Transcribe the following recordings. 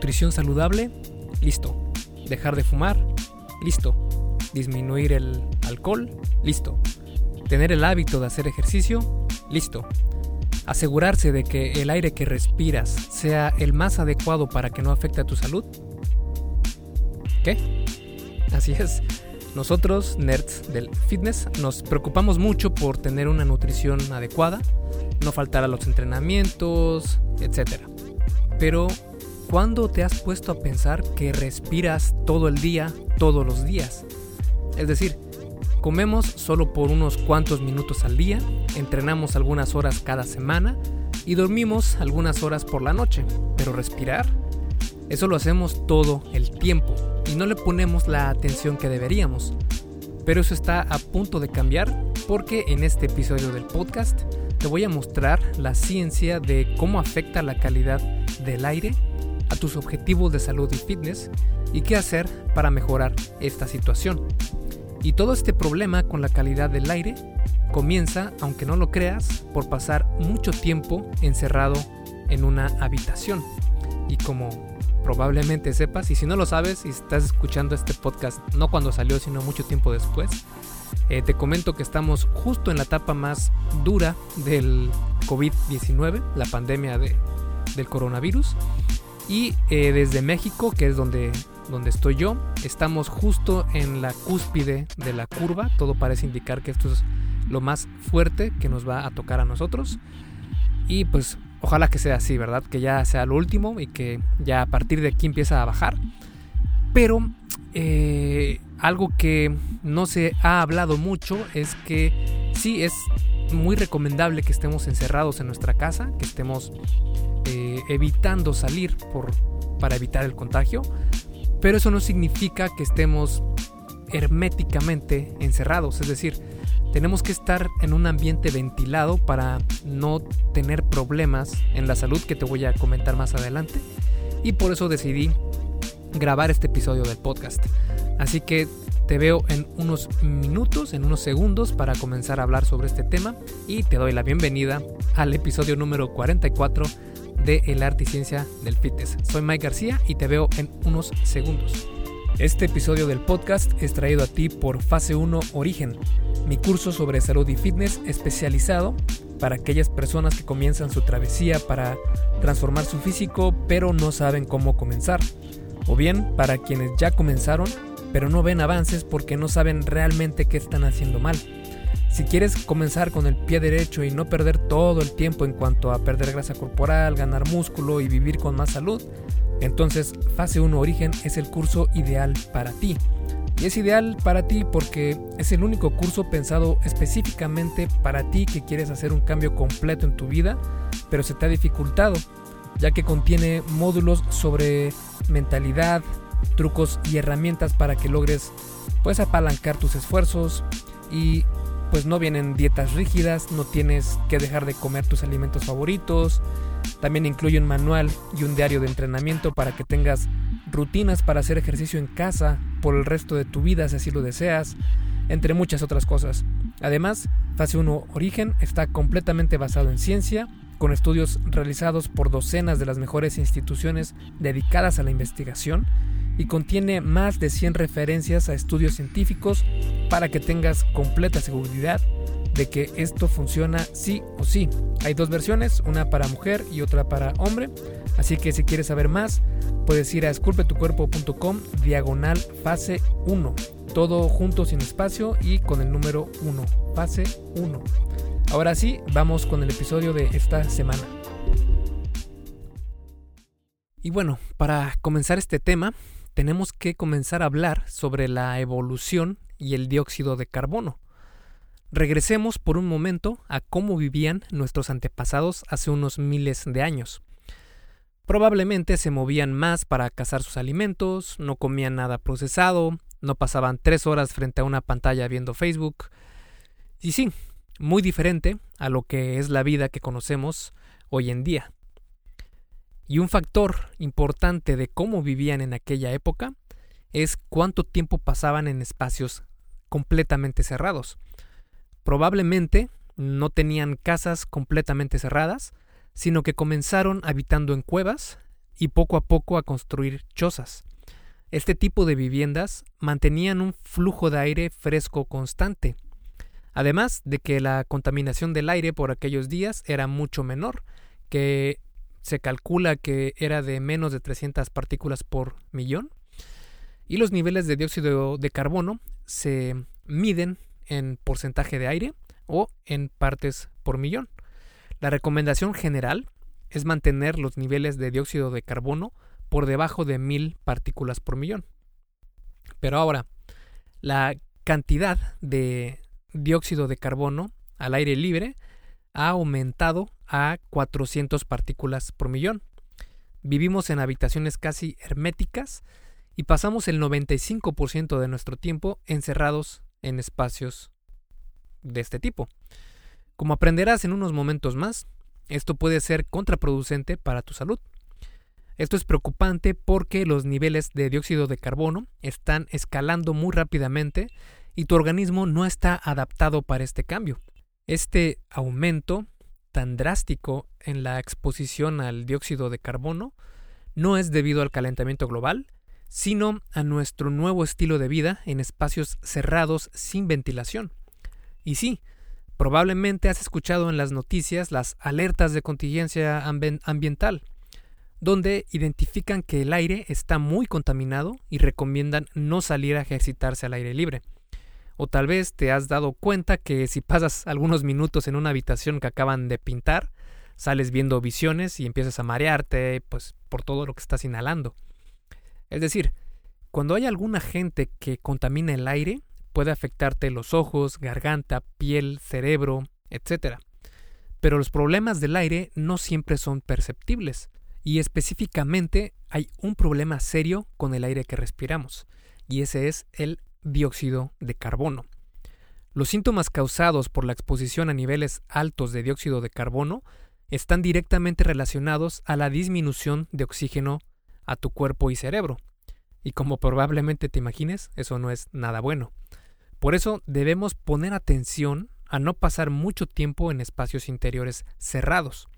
nutrición saludable, listo. Dejar de fumar, listo. Disminuir el alcohol, listo. Tener el hábito de hacer ejercicio, listo. Asegurarse de que el aire que respiras sea el más adecuado para que no afecte a tu salud. ¿Qué? Así es. Nosotros, nerds del fitness, nos preocupamos mucho por tener una nutrición adecuada, no faltar a los entrenamientos, etc. Pero, ¿cuándo te has puesto a pensar que respiras todo el día, todos los días? Es decir, comemos solo por unos cuantos minutos al día, entrenamos algunas horas cada semana y dormimos algunas horas por la noche, pero respirar, eso lo hacemos todo el tiempo y no le ponemos la atención que deberíamos. Pero eso está a punto de cambiar porque en este episodio del podcast te voy a mostrar la ciencia de cómo afecta la calidad del aire a tus objetivos de salud y fitness y qué hacer para mejorar esta situación. Y todo este problema con la calidad del aire comienza, aunque no lo creas, por pasar mucho tiempo encerrado en una habitación. Y como probablemente sepas, y si no lo sabes y estás escuchando este podcast no cuando salió, sino mucho tiempo después, eh, te comento que estamos justo en la etapa más dura del COVID-19, la pandemia de, del coronavirus. Y eh, desde México, que es donde, donde estoy yo, estamos justo en la cúspide de la curva. Todo parece indicar que esto es lo más fuerte que nos va a tocar a nosotros. Y pues Ojalá que sea así, ¿verdad? Que ya sea lo último y que ya a partir de aquí empieza a bajar. Pero eh, algo que no se ha hablado mucho es que sí es muy recomendable que estemos encerrados en nuestra casa, que estemos eh, evitando salir por, para evitar el contagio, pero eso no significa que estemos herméticamente encerrados, es decir, tenemos que estar en un ambiente ventilado para no tener problemas en la salud que te voy a comentar más adelante. Y por eso decidí grabar este episodio del podcast. Así que te veo en unos minutos, en unos segundos para comenzar a hablar sobre este tema y te doy la bienvenida al episodio número 44 de El Arte y Ciencia del Fitness. Soy Mike García y te veo en unos segundos. Este episodio del podcast es traído a ti por Fase 1 Origen, mi curso sobre salud y fitness especializado para aquellas personas que comienzan su travesía para transformar su físico pero no saben cómo comenzar, o bien para quienes ya comenzaron pero no ven avances porque no saben realmente qué están haciendo mal. Si quieres comenzar con el pie derecho y no perder todo el tiempo en cuanto a perder grasa corporal, ganar músculo y vivir con más salud, entonces, Fase 1 Origen es el curso ideal para ti. Y es ideal para ti porque es el único curso pensado específicamente para ti que quieres hacer un cambio completo en tu vida, pero se te ha dificultado, ya que contiene módulos sobre mentalidad, trucos y herramientas para que logres pues apalancar tus esfuerzos y pues no vienen dietas rígidas, no tienes que dejar de comer tus alimentos favoritos, también incluye un manual y un diario de entrenamiento para que tengas rutinas para hacer ejercicio en casa por el resto de tu vida si así lo deseas, entre muchas otras cosas. Además, Fase 1 Origen está completamente basado en ciencia, con estudios realizados por docenas de las mejores instituciones dedicadas a la investigación y contiene más de 100 referencias a estudios científicos para que tengas completa seguridad de que esto funciona sí o sí. Hay dos versiones, una para mujer y otra para hombre, así que si quieres saber más, puedes ir a esculpetucuerpo.com diagonal fase 1, todo junto sin espacio y con el número 1, fase 1. Ahora sí, vamos con el episodio de esta semana. Y bueno, para comenzar este tema, tenemos que comenzar a hablar sobre la evolución y el dióxido de carbono. Regresemos por un momento a cómo vivían nuestros antepasados hace unos miles de años. Probablemente se movían más para cazar sus alimentos, no comían nada procesado, no pasaban tres horas frente a una pantalla viendo Facebook. Y sí, muy diferente a lo que es la vida que conocemos hoy en día. Y un factor importante de cómo vivían en aquella época es cuánto tiempo pasaban en espacios completamente cerrados. Probablemente no tenían casas completamente cerradas, sino que comenzaron habitando en cuevas y poco a poco a construir chozas. Este tipo de viviendas mantenían un flujo de aire fresco constante, además de que la contaminación del aire por aquellos días era mucho menor, que se calcula que era de menos de 300 partículas por millón, y los niveles de dióxido de carbono se miden en porcentaje de aire o en partes por millón. La recomendación general es mantener los niveles de dióxido de carbono por debajo de mil partículas por millón. Pero ahora, la cantidad de dióxido de carbono al aire libre ha aumentado a 400 partículas por millón. Vivimos en habitaciones casi herméticas y pasamos el 95% de nuestro tiempo encerrados en espacios de este tipo. Como aprenderás en unos momentos más, esto puede ser contraproducente para tu salud. Esto es preocupante porque los niveles de dióxido de carbono están escalando muy rápidamente y tu organismo no está adaptado para este cambio. Este aumento tan drástico en la exposición al dióxido de carbono no es debido al calentamiento global, sino a nuestro nuevo estilo de vida en espacios cerrados sin ventilación. Y sí, probablemente has escuchado en las noticias las alertas de contingencia ambiental donde identifican que el aire está muy contaminado y recomiendan no salir a ejercitarse al aire libre. O tal vez te has dado cuenta que si pasas algunos minutos en una habitación que acaban de pintar, sales viendo visiones y empiezas a marearte pues por todo lo que estás inhalando. Es decir, cuando hay algún agente que contamina el aire, puede afectarte los ojos, garganta, piel, cerebro, etc. Pero los problemas del aire no siempre son perceptibles y específicamente hay un problema serio con el aire que respiramos, y ese es el dióxido de carbono. Los síntomas causados por la exposición a niveles altos de dióxido de carbono están directamente relacionados a la disminución de oxígeno a tu cuerpo y cerebro. Y como probablemente te imagines, eso no es nada bueno. Por eso debemos poner atención a no pasar mucho tiempo en espacios interiores cerrados.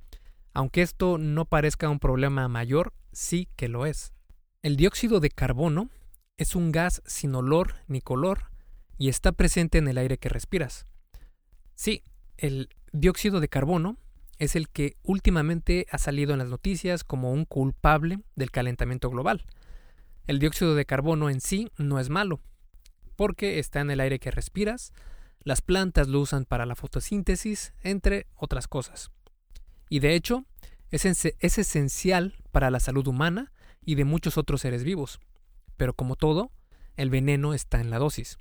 Aunque esto no parezca un problema mayor, sí que lo es. El dióxido de carbono es un gas sin olor ni color y está presente en el aire que respiras. Sí, el dióxido de carbono es el que últimamente ha salido en las noticias como un culpable del calentamiento global. El dióxido de carbono en sí no es malo, porque está en el aire que respiras, las plantas lo usan para la fotosíntesis, entre otras cosas y de hecho es, es esencial para la salud humana y de muchos otros seres vivos. Pero como todo, el veneno está en la dosis.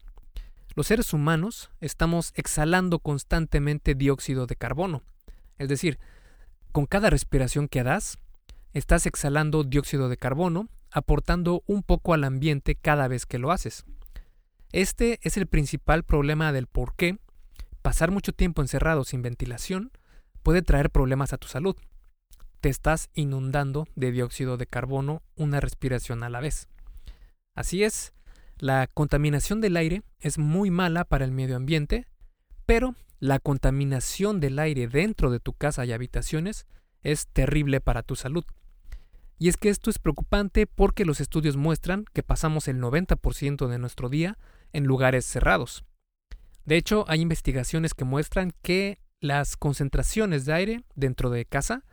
Los seres humanos estamos exhalando constantemente dióxido de carbono. Es decir, con cada respiración que das, estás exhalando dióxido de carbono, aportando un poco al ambiente cada vez que lo haces. Este es el principal problema del por qué pasar mucho tiempo encerrado sin ventilación puede traer problemas a tu salud. Te estás inundando de dióxido de carbono una respiración a la vez. Así es, la contaminación del aire es muy mala para el medio ambiente, pero la contaminación del aire dentro de tu casa y habitaciones es terrible para tu salud. Y es que esto es preocupante porque los estudios muestran que pasamos el 90% de nuestro día en lugares cerrados. De hecho, hay investigaciones que muestran que las concentraciones de aire dentro de casa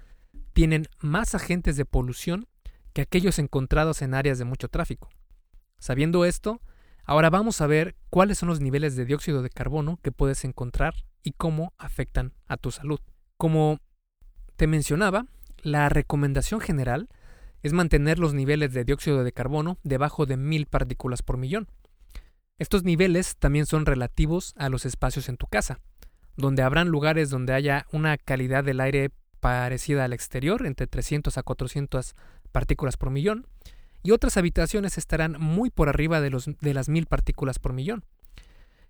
tienen más agentes de polución que aquellos encontrados en áreas de mucho tráfico. Sabiendo esto, ahora vamos a ver cuáles son los niveles de dióxido de carbono que puedes encontrar y cómo afectan a tu salud. Como te mencionaba, la recomendación general es mantener los niveles de dióxido de carbono debajo de mil partículas por millón. Estos niveles también son relativos a los espacios en tu casa donde habrán lugares donde haya una calidad del aire parecida al exterior, entre 300 a 400 partículas por millón, y otras habitaciones estarán muy por arriba de, los, de las 1000 partículas por millón.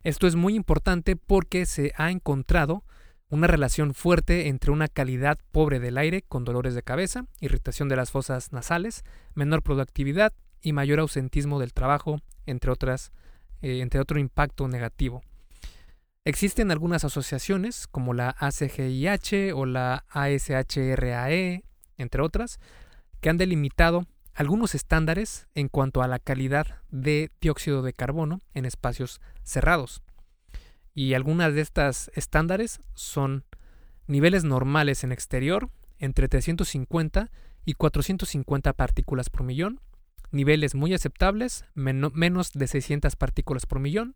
Esto es muy importante porque se ha encontrado una relación fuerte entre una calidad pobre del aire con dolores de cabeza, irritación de las fosas nasales, menor productividad y mayor ausentismo del trabajo, entre, otras, eh, entre otro impacto negativo. Existen algunas asociaciones como la ACGIH o la ASHRAE, entre otras, que han delimitado algunos estándares en cuanto a la calidad de dióxido de carbono en espacios cerrados. Y algunas de estas estándares son niveles normales en exterior entre 350 y 450 partículas por millón, niveles muy aceptables, menos de 600 partículas por millón.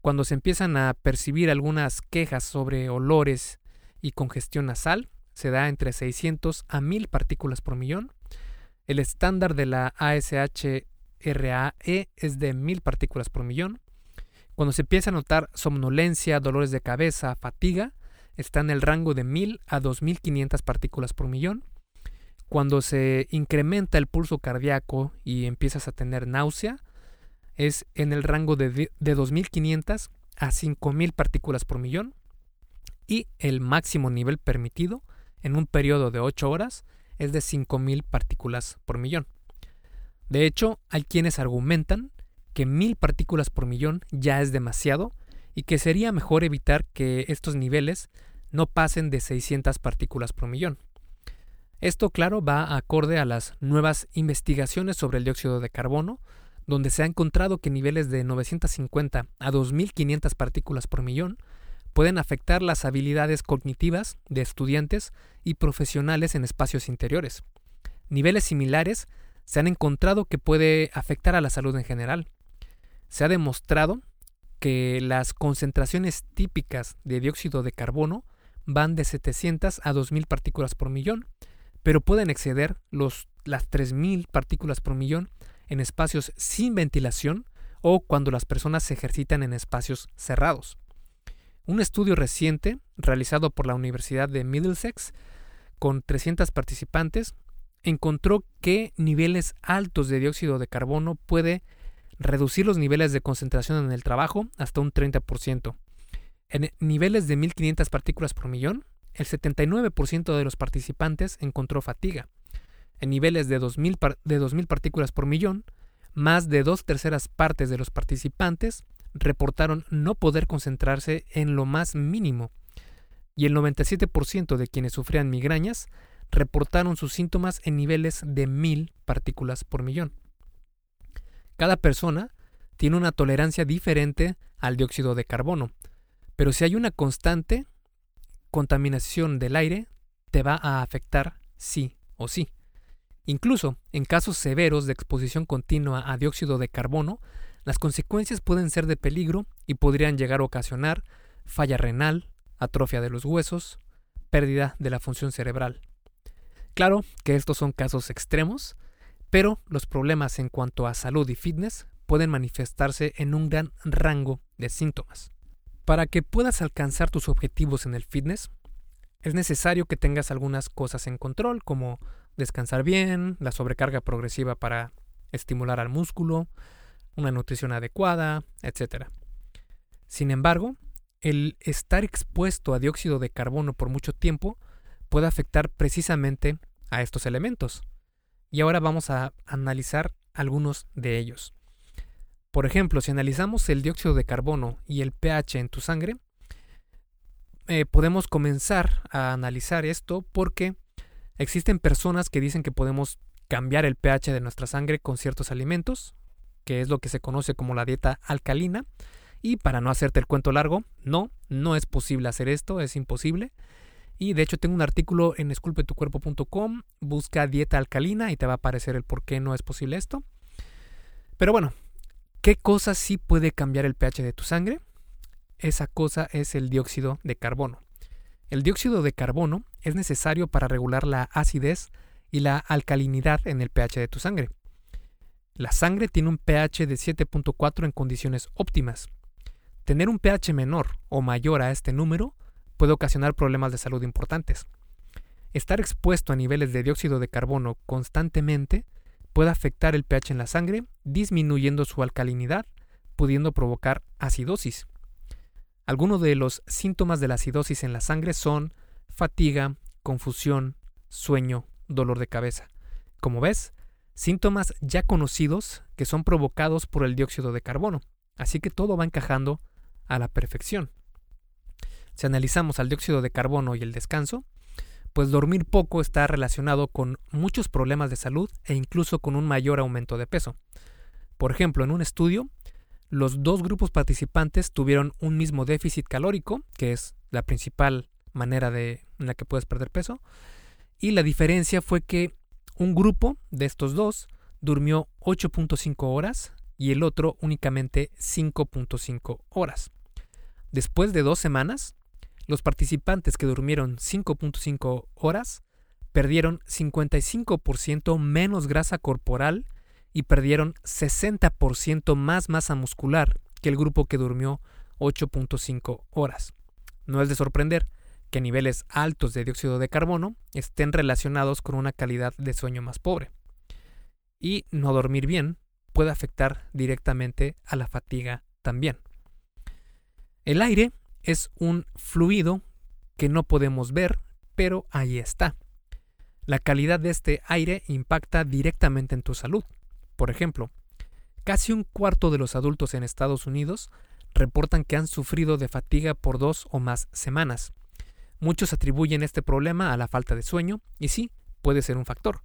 Cuando se empiezan a percibir algunas quejas sobre olores y congestión nasal, se da entre 600 a 1000 partículas por millón. El estándar de la ASHRAE es de 1000 partículas por millón. Cuando se empieza a notar somnolencia, dolores de cabeza, fatiga, está en el rango de 1000 a 2500 partículas por millón. Cuando se incrementa el pulso cardíaco y empiezas a tener náusea, es en el rango de, 2500 a 5000 partículas por millón. Y el máximo nivel permitido en un periodo de 8 horas es de 5000 partículas por millón. De hecho, hay quienes argumentan que 1000 partículas por millón ya es demasiado y que sería mejor evitar que estos niveles no pasen de 600 partículas por millón. Esto, claro, va acorde a las nuevas investigaciones sobre el dióxido de carbono, donde se ha encontrado que niveles de 950 a 2500 partículas por millón pueden afectar las habilidades cognitivas de estudiantes y profesionales en espacios interiores. Niveles similares se han encontrado que puede afectar a la salud en general. Se ha demostrado que las concentraciones típicas de dióxido de carbono van de 700 a 2000 partículas por millón, pero pueden exceder los, las 3000 partículas por millón en espacios sin ventilación o cuando las personas se ejercitan en espacios cerrados. Un estudio reciente realizado por la Universidad de Middlesex con 300 participantes encontró que niveles altos de dióxido de carbono puede reducir los niveles de concentración en el trabajo hasta un 30%. En niveles de 1500 partículas por millón, el 79% de los participantes encontró fatiga. En niveles de 2000, de partículas por millón, más de dos terceras partes de los participantes reportaron no poder concentrarse en lo más mínimo. Y el 97% de quienes sufrían migrañas reportaron sus síntomas en niveles de 1000 partículas por millón. Cada persona tiene una tolerancia diferente al dióxido de carbono, pero si hay una constante, contaminación del aire te va a afectar sí o sí. Incluso en casos severos de exposición continua a dióxido de carbono, las consecuencias pueden ser de peligro y podrían llegar a ocasionar falla renal, atrofia de los huesos, pérdida de la función cerebral. Claro que estos son casos extremos, pero los problemas en cuanto a salud y fitness pueden manifestarse en un gran rango de síntomas. Para que puedas alcanzar tus objetivos en el fitness, es necesario que tengas algunas cosas en control, como descansar bien, la sobrecarga progresiva para estimular al músculo, una nutrición adecuada, etc. Sin embargo, el estar expuesto a dióxido de carbono por mucho tiempo puede afectar precisamente a estos elementos. Y ahora vamos a analizar algunos de ellos. Por ejemplo, si analizamos el dióxido de carbono y el pH en tu sangre, eh, podemos comenzar a analizar esto porque existen personas que dicen que podemos cambiar el pH de nuestra sangre con ciertos alimentos, que es lo que se conoce como la dieta alcalina. Y para no hacerte el cuento largo, no, no es posible hacer esto, es imposible. Y de hecho tengo un artículo en esculpetucuerpo.com, busca dieta alcalina y te va a aparecer el por qué no es posible esto. Pero bueno, ¿Qué cosa sí puede cambiar el pH de tu sangre? Esa cosa es el dióxido de carbono. El dióxido de carbono es necesario para regular la acidez y la alcalinidad en el pH de tu sangre. La sangre tiene un pH de 7.4 en condiciones óptimas. Tener un pH menor o mayor a este número puede ocasionar problemas de salud importantes. Estar expuesto a niveles de dióxido de carbono constantemente puede afectar el pH en la sangre, disminuyendo su alcalinidad, pudiendo provocar acidosis. Algunos de los síntomas de la acidosis en la sangre son fatiga, confusión, sueño, dolor de cabeza. Como ves, síntomas ya conocidos que son provocados por el dióxido de carbono, así que todo va encajando a la perfección. Si analizamos al dióxido de carbono y el descanso, pues dormir poco está relacionado con muchos problemas de salud e incluso con un mayor aumento de peso. Por ejemplo, en un estudio, los dos grupos participantes tuvieron un mismo déficit calórico, que es la principal manera de, en la que puedes perder peso, y la diferencia fue que un grupo de estos dos durmió 8.5 horas y el otro únicamente 5.5 horas. Después de dos semanas, los participantes que durmieron 5.5 horas perdieron 55% menos grasa corporal y perdieron 60% más masa muscular que el grupo que durmió 8.5 horas. No es de sorprender que niveles altos de dióxido de carbono estén relacionados con una calidad de sueño más pobre. Y no dormir bien puede afectar directamente a la fatiga también. El aire es un fluido que no podemos ver, pero ahí está. La calidad de este aire impacta directamente en tu salud. Por ejemplo, casi un cuarto de los adultos en Estados Unidos reportan que han sufrido de fatiga por dos o más semanas. Muchos atribuyen este problema a la falta de sueño, y sí, puede ser un factor.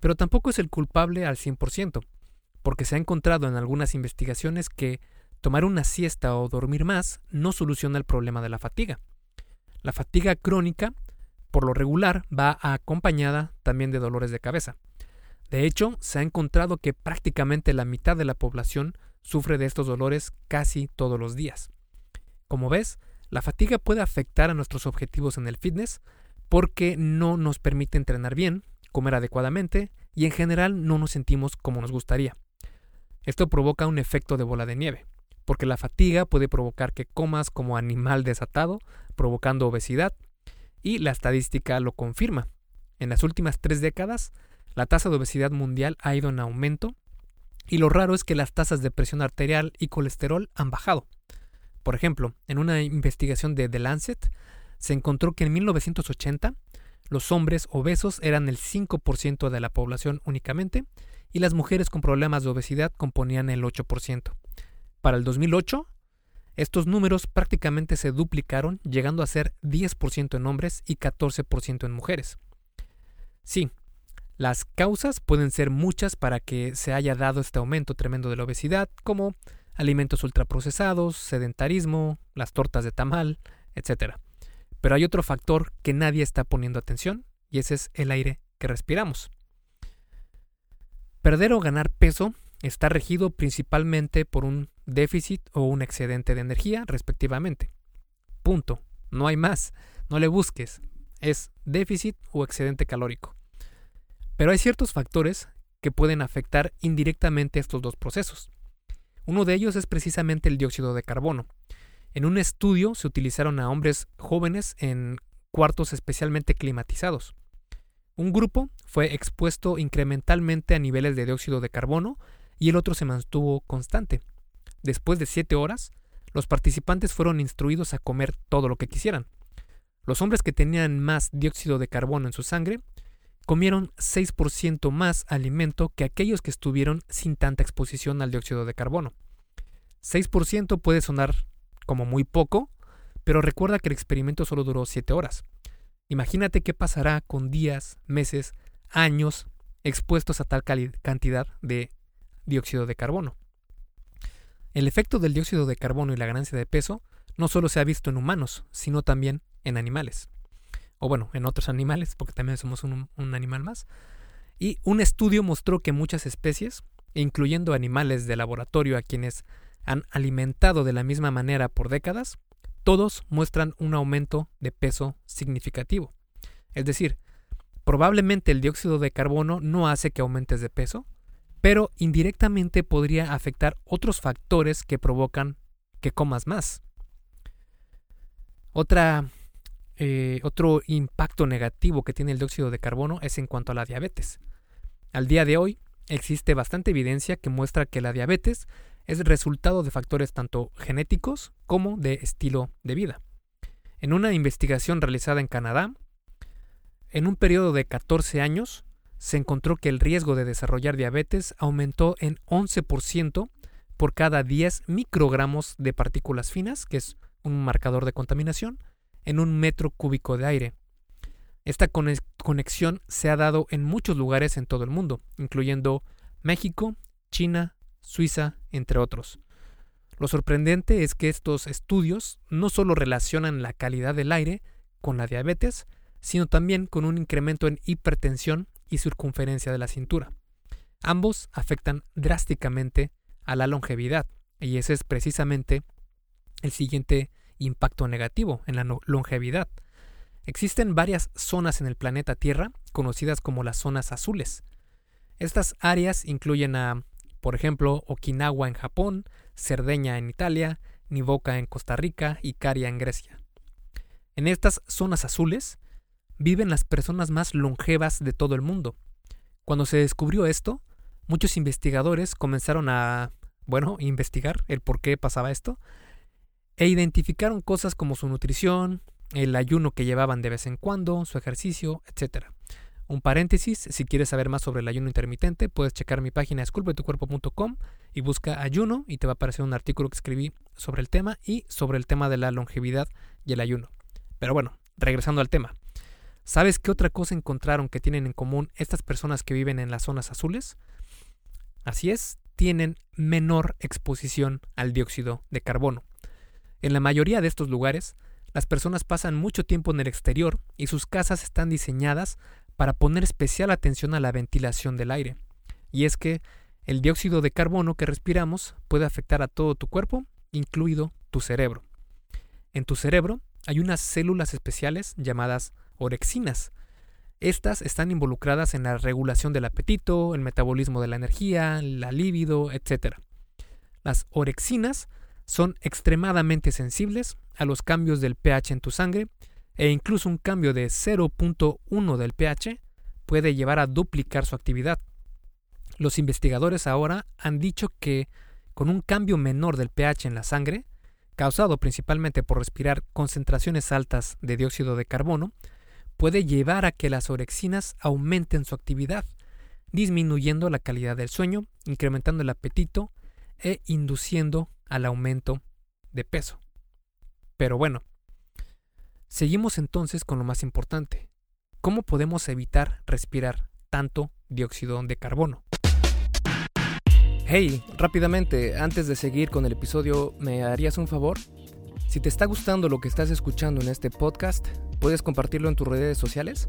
Pero tampoco es el culpable al 100%, porque se ha encontrado en algunas investigaciones que tomar una siesta o dormir más no soluciona el problema de la fatiga. La fatiga crónica, por lo regular, va acompañada también de dolores de cabeza. De hecho, se ha encontrado que prácticamente la mitad de la población sufre de estos dolores casi todos los días. Como ves, la fatiga puede afectar a nuestros objetivos en el fitness porque no nos permite entrenar bien, comer adecuadamente y en general no nos sentimos como nos gustaría. Esto provoca un efecto de bola de nieve, porque la fatiga puede provocar que comas como animal desatado, provocando obesidad, y la estadística lo confirma. En las últimas tres décadas, la tasa de obesidad mundial ha ido en aumento, y lo raro es que las tasas de presión arterial y colesterol han bajado. Por ejemplo, en una investigación de The Lancet, se encontró que en 1980 los hombres obesos eran el 5% de la población únicamente y las mujeres con problemas de obesidad componían el 8%. Para el 2008, estos números prácticamente se duplicaron, llegando a ser 10% en hombres y 14% en mujeres. Sí, las causas pueden ser muchas para que se haya dado este aumento tremendo de la obesidad, como alimentos ultraprocesados, sedentarismo, las tortas de tamal, etc. Pero hay otro factor que nadie está poniendo atención y ese es el aire que respiramos. Perder o ganar peso está regido principalmente por un déficit o un excedente de energía, respectivamente. Punto. No hay más. No le busques. Es déficit o excedente calórico. Pero hay ciertos factores que pueden afectar indirectamente estos dos procesos. Uno de ellos es precisamente el dióxido de carbono. En un estudio se utilizaron a hombres jóvenes en cuartos especialmente climatizados. Un grupo fue expuesto incrementalmente a niveles de dióxido de carbono y el otro se mantuvo constante. Después de siete horas, los participantes fueron instruidos a comer todo lo que quisieran. Los hombres que tenían más dióxido de carbono en su sangre comieron 6% más alimento que aquellos que estuvieron sin tanta exposición al dióxido de carbono. 6% puede sonar como muy poco, pero recuerda que el experimento solo duró 7 horas. Imagínate qué pasará con días, meses, años expuestos a tal cantidad de dióxido de carbono. El efecto del dióxido de carbono y la ganancia de peso no solo se ha visto en humanos, sino también en animales o bueno, en otros animales, porque también somos un, animal más. Y un estudio mostró que muchas especies, incluyendo animales de laboratorio a quienes han alimentado de la misma manera por décadas, todos muestran un aumento de peso significativo. Es decir, probablemente el dióxido de carbono no hace que aumentes de peso, pero indirectamente podría afectar otros factores que provocan que comas más. Otra eh, otro impacto negativo que tiene el dióxido de carbono es en cuanto a la diabetes. Al día de hoy existe bastante evidencia que muestra que la diabetes es resultado de factores tanto genéticos como de estilo de vida. En una investigación realizada en Canadá, en un periodo de 14 años, se encontró que el riesgo de desarrollar diabetes aumentó en 11% por cada 10 microgramos de partículas finas, que es un marcador de contaminación, en un metro cúbico de aire. Esta conexión se ha dado en muchos lugares en todo el mundo, incluyendo México, China, Suiza, entre otros. Lo sorprendente es que estos estudios no solo relacionan la calidad del aire con la diabetes, sino también con un incremento en hipertensión y circunferencia de la cintura. Ambos afectan drásticamente a la longevidad, y ese es precisamente el siguiente impacto negativo en la longevidad. Existen varias zonas en el planeta Tierra conocidas como las zonas azules. Estas áreas incluyen a, por ejemplo, Okinawa en Japón, Cerdeña en Italia, Nivoca en Costa Rica y Caria en Grecia. En estas zonas azules viven las personas más longevas de todo el mundo. Cuando se descubrió esto, muchos investigadores comenzaron a, bueno, investigar el por qué pasaba esto e identificaron cosas como su nutrición, el ayuno que llevaban de vez en cuando, su ejercicio, etc. Un paréntesis, si quieres saber más sobre el ayuno intermitente, puedes checar mi página esculpetucuerpo.com y busca ayuno y te va a aparecer un artículo que escribí sobre el tema y sobre el tema de la longevidad y el ayuno. Pero bueno, regresando al tema. ¿Sabes qué otra cosa encontraron que tienen en común estas personas que viven en las zonas azules? Así es, tienen menor exposición al dióxido de carbono. En la mayoría de estos lugares, las personas pasan mucho tiempo en el exterior y sus casas están diseñadas para poner especial atención a la ventilación del aire. Y es que el dióxido de carbono que respiramos puede afectar a todo tu cuerpo, incluido tu cerebro. En tu cerebro hay unas células especiales llamadas orexinas. Estas están involucradas en la regulación del apetito, el metabolismo de la energía, la libido, etc. Las orexinas son extremadamente sensibles a los cambios del pH en tu sangre e incluso un cambio de 0.1 del pH puede llevar a duplicar su actividad. Los investigadores ahora han dicho que con un cambio menor del pH en la sangre, causado principalmente por respirar concentraciones altas de dióxido de carbono, puede llevar a que las orexinas aumenten su actividad, disminuyendo la calidad del sueño, incrementando el apetito e induciendo al aumento de peso. Pero bueno, seguimos entonces con lo más importante. ¿Cómo podemos evitar respirar tanto dióxido de carbono? Hey, rápidamente, antes de seguir con el episodio, ¿me harías un favor? Si te está gustando lo que estás escuchando en este podcast, ¿puedes compartirlo en tus redes sociales?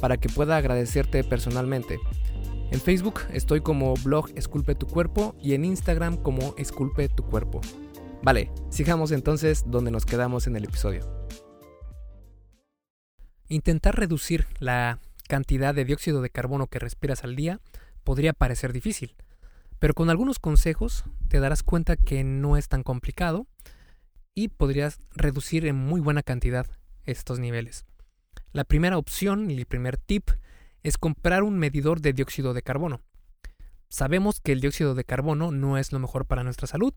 para que pueda agradecerte personalmente. En Facebook estoy como blog Esculpe tu cuerpo y en Instagram como Esculpe tu cuerpo. Vale, sigamos entonces donde nos quedamos en el episodio. Intentar reducir la cantidad de dióxido de carbono que respiras al día podría parecer difícil, pero con algunos consejos te darás cuenta que no es tan complicado y podrías reducir en muy buena cantidad estos niveles. La primera opción y el primer tip es comprar un medidor de dióxido de carbono. Sabemos que el dióxido de carbono no es lo mejor para nuestra salud,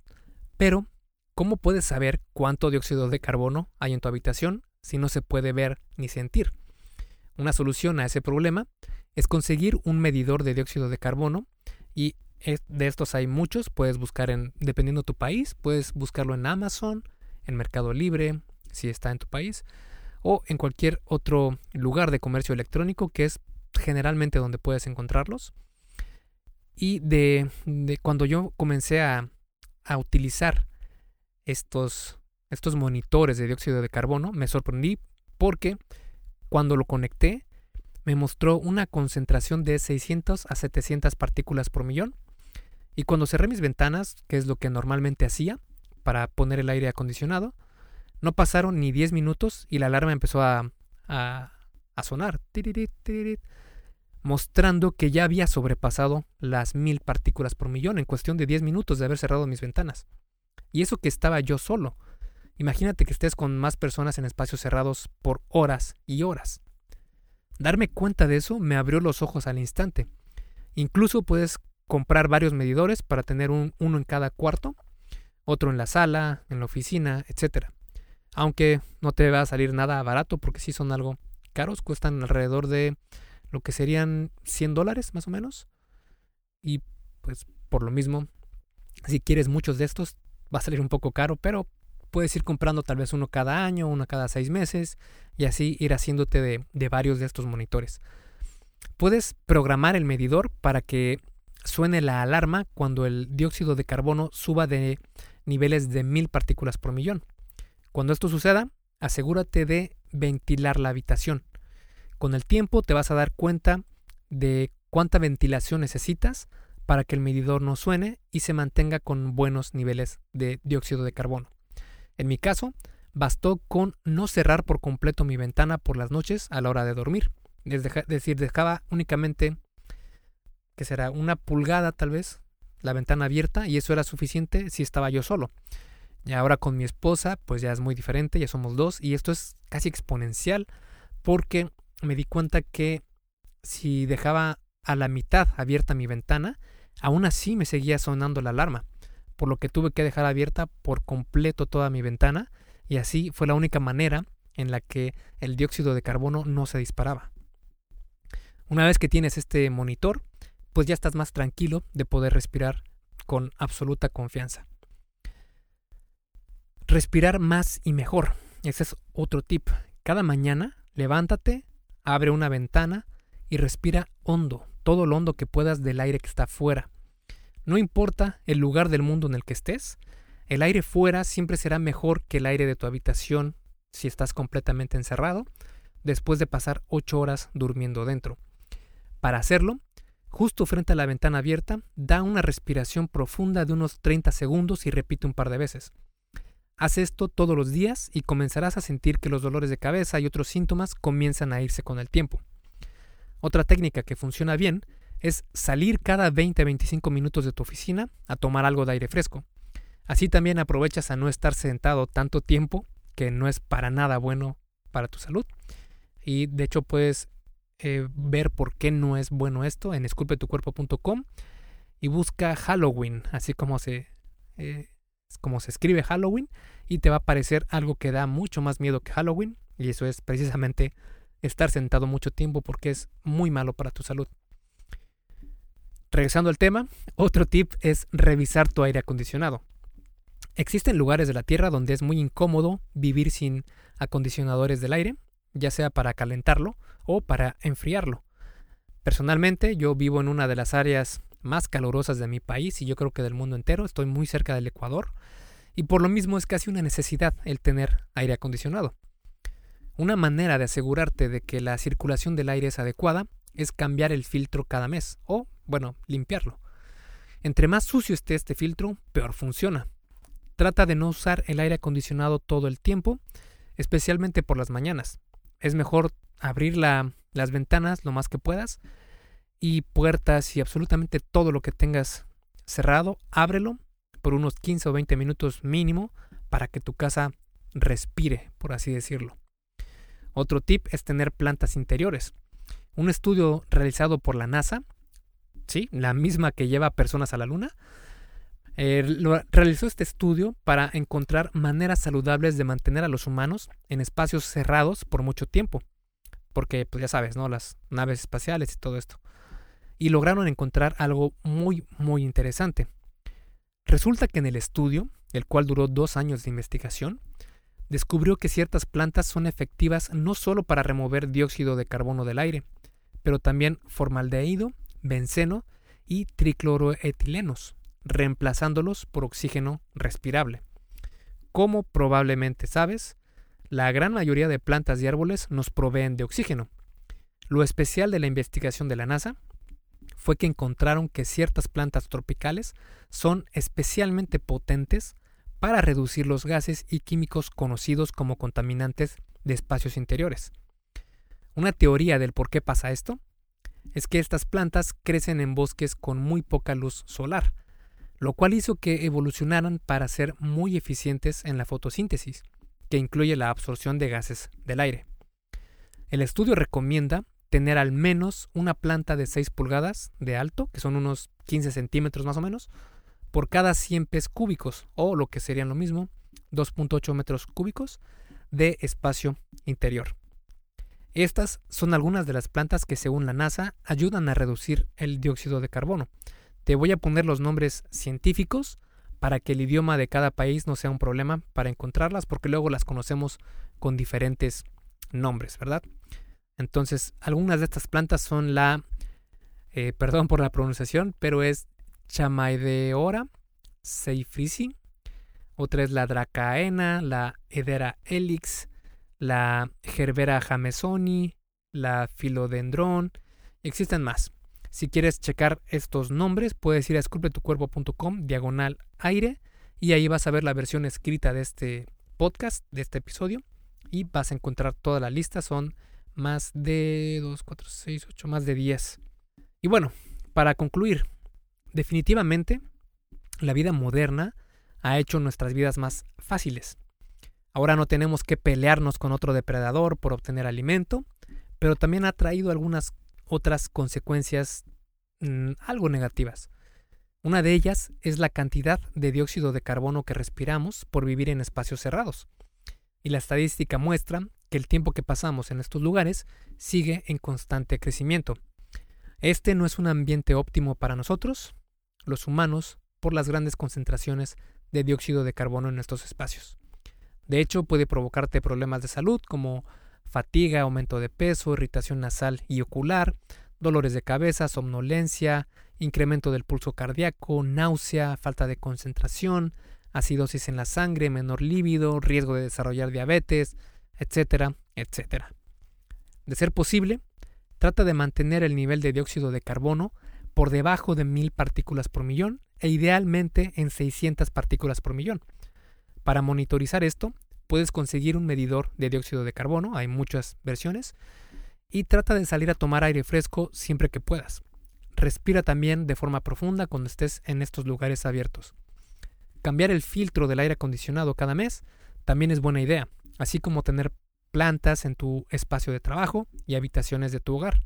pero ¿cómo puedes saber cuánto dióxido de carbono hay en tu habitación si no se puede ver ni sentir? Una solución a ese problema es conseguir un medidor de dióxido de carbono y de estos hay muchos, puedes buscar en, dependiendo de tu país, puedes buscarlo en Amazon, en Mercado Libre, si está en tu país, o en cualquier otro lugar de comercio electrónico que es generalmente donde puedes encontrarlos. Y de, cuando yo comencé a, a utilizar estos, estos monitores de dióxido de carbono, me sorprendí porque cuando lo conecté me mostró una concentración de 600 a 700 partículas por millón. Y cuando cerré mis ventanas, que es lo que normalmente hacía para poner el aire acondicionado, no pasaron ni 10 minutos y la alarma empezó a, sonar, mostrando que ya había sobrepasado las mil partículas por millón en cuestión de 10 minutos de haber cerrado mis ventanas. Y eso que estaba yo solo. Imagínate que estés con más personas en espacios cerrados por horas y horas. Darme cuenta de eso me abrió los ojos al instante. Incluso puedes comprar varios medidores para tener un, uno en cada cuarto, otro en la sala, en la oficina, etc. Aunque no te va a salir nada barato porque sí son algo caros, cuestan alrededor de lo que serían 100 dólares más o menos. Y pues por lo mismo, si quieres muchos de estos, va a salir un poco caro, pero puedes ir comprando tal vez uno cada año, uno cada seis meses y así ir haciéndote de, de varios de estos monitores. Puedes programar el medidor para que suene la alarma cuando el dióxido de carbono suba de niveles de mil partículas por millón. Cuando esto suceda, asegúrate de ventilar la habitación. Con el tiempo te vas a dar cuenta de cuánta ventilación necesitas para que el medidor no suene y se mantenga con buenos niveles de dióxido de carbono. En mi caso, bastó con no cerrar por completo mi ventana por las noches a la hora de dormir. Es decir, dejaba únicamente, que será una pulgada tal vez, la ventana abierta y eso era suficiente si estaba yo solo. Y ahora con mi esposa, pues ya es muy diferente, ya somos dos y esto es casi exponencial porque me di cuenta que si dejaba a la mitad abierta mi ventana, aún así me seguía sonando la alarma por lo que tuve que dejar abierta por completo toda mi ventana y así fue la única manera en la que el dióxido de carbono no se disparaba. Una vez que tienes este monitor, pues ya estás más tranquilo de poder respirar con absoluta confianza. Respirar más y mejor. Ese es otro tip. Cada mañana levántate, abre una ventana y respira hondo, todo lo hondo que puedas del aire que está afuera. No importa el lugar del mundo en el que estés, el aire fuera siempre será mejor que el aire de tu habitación si estás completamente encerrado, después de pasar 8 horas durmiendo dentro. Para hacerlo, justo frente a la ventana abierta, da una respiración profunda de unos 30 segundos y repite un par de veces. Haz esto todos los días y comenzarás a sentir que los dolores de cabeza y otros síntomas comienzan a irse con el tiempo. Otra técnica que funciona bien es salir cada 20-25 minutos de tu oficina a tomar algo de aire fresco. Así también aprovechas a no estar sentado tanto tiempo, que no es para nada bueno para tu salud. Y de hecho puedes eh, ver por qué no es bueno esto en esculpetucuerpo.com y busca Halloween, así como se, eh, como se escribe Halloween, y te va a aparecer algo que da mucho más miedo que Halloween, y eso es precisamente estar sentado mucho tiempo porque es muy malo para tu salud. Regresando al tema, otro tip es revisar tu aire acondicionado. Existen lugares de la Tierra donde es muy incómodo vivir sin acondicionadores del aire, ya sea para calentarlo o para enfriarlo. Personalmente, yo vivo en una de las áreas más calurosas de mi país y yo creo que del mundo entero, estoy muy cerca del Ecuador, y por lo mismo es casi una necesidad el tener aire acondicionado. Una manera de asegurarte de que la circulación del aire es adecuada es cambiar el filtro cada mes o bueno, limpiarlo. Entre más sucio esté este filtro, peor funciona. Trata de no usar el aire acondicionado todo el tiempo, especialmente por las mañanas. Es mejor abrir las ventanas lo más que puedas y puertas y absolutamente todo lo que tengas cerrado, ábrelo por unos 15 o 20 minutos mínimo para que tu casa respire, por así decirlo. Otro tip es tener plantas interiores. Un estudio realizado por la NASA sí, la misma que lleva personas a la Luna, eh, realizó este estudio para encontrar maneras saludables de mantener a los humanos en espacios cerrados por mucho tiempo. Porque, pues ya sabes, ¿no? Las naves espaciales y todo esto. Y lograron encontrar algo muy, muy interesante. Resulta que en el estudio, el cual duró dos años de investigación, descubrió que ciertas plantas son efectivas no solo para remover dióxido de carbono del aire, pero también formaldehído benceno y tricloroetilenos, reemplazándolos por oxígeno respirable. Como probablemente sabes, la gran mayoría de plantas y árboles nos proveen de oxígeno. Lo especial de la investigación de la NASA fue que encontraron que ciertas plantas tropicales son especialmente potentes para reducir los gases y químicos conocidos como contaminantes de espacios interiores. Una teoría del por qué pasa esto es que estas plantas crecen en bosques con muy poca luz solar, lo cual hizo que evolucionaran para ser muy eficientes en la fotosíntesis, que incluye la absorción de gases del aire. El estudio recomienda tener al menos una planta de 6 pulgadas de alto, que son unos 15 centímetros más o menos, por cada 100 pies cúbicos, o lo que serían lo mismo, 2.8 metros cúbicos de espacio interior. Estas son algunas de las plantas que según la NASA ayudan a reducir el dióxido de carbono. Te voy a poner los nombres científicos para que el idioma de cada país no sea un problema para encontrarlas, porque luego las conocemos con diferentes nombres, ¿verdad? Entonces, algunas de estas plantas son la, eh, perdón por la pronunciación, pero es Chamaideora seifrisi, otra es la Dracaena, la Hedera helix, la Gerbera jamesoni, la Philodendron, existen más. Si quieres checar estos nombres, puedes ir a esculpetucuerpo.com diagonal aire y ahí vas a ver la versión escrita de este podcast, de este episodio y vas a encontrar toda la lista. Son más de 2, 4, 6, 8, más de 10. Y bueno, para concluir, definitivamente la vida moderna ha hecho nuestras vidas más fáciles. Ahora no tenemos que pelearnos con otro depredador por obtener alimento, pero también ha traído algunas otras consecuencias mm, algo negativas. Una de ellas es la cantidad de dióxido de carbono que respiramos por vivir en espacios cerrados. Y la estadística muestra que el tiempo que pasamos en estos lugares sigue en constante crecimiento. Este no es un ambiente óptimo para nosotros, los humanos, por las grandes concentraciones de dióxido de carbono en estos espacios. De hecho, puede provocarte problemas de salud como fatiga, aumento de peso, irritación nasal y ocular, dolores de cabeza, somnolencia, incremento del pulso cardíaco, náusea, falta de concentración, acidosis en la sangre, menor líbido, riesgo de desarrollar diabetes, etcétera, etcétera. De ser posible, trata de mantener el nivel de dióxido de carbono por debajo de 1000 partículas por millón e idealmente en 600 partículas por millón. Para monitorizar esto, puedes conseguir un medidor de dióxido de carbono, hay muchas versiones, y trata de salir a tomar aire fresco siempre que puedas. Respira también de forma profunda cuando estés en estos lugares abiertos. Cambiar el filtro del aire acondicionado cada mes también es buena idea, así como tener plantas en tu espacio de trabajo y habitaciones de tu hogar.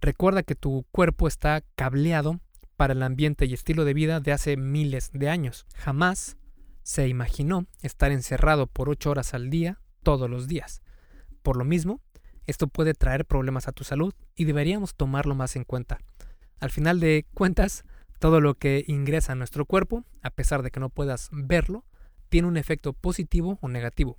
Recuerda que tu cuerpo está cableado para el ambiente y estilo de vida de hace miles de años. Jamás se imaginó estar encerrado por ocho horas al día todos los días. Por lo mismo, esto puede traer problemas a tu salud y deberíamos tomarlo más en cuenta. Al final de cuentas, todo lo que ingresa a nuestro cuerpo, a pesar de que no puedas verlo, tiene un efecto positivo o negativo.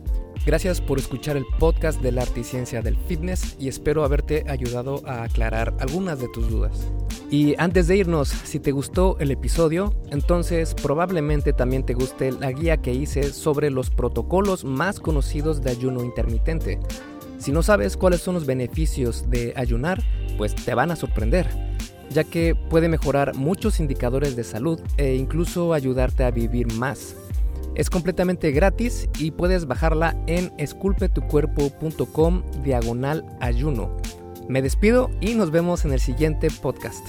Gracias por escuchar el podcast de la arte y ciencia del fitness y espero haberte ayudado a aclarar algunas de tus dudas. Y antes de irnos, si te gustó el episodio, entonces probablemente también te guste la guía que hice sobre los protocolos más conocidos de ayuno intermitente. Si no sabes cuáles son los beneficios de ayunar, pues te van a sorprender, ya que puede mejorar muchos indicadores de salud e incluso ayudarte a vivir más. Es completamente gratis y puedes bajarla en esculpetucuerpo.com diagonal ayuno. Me despido y nos vemos en el siguiente podcast.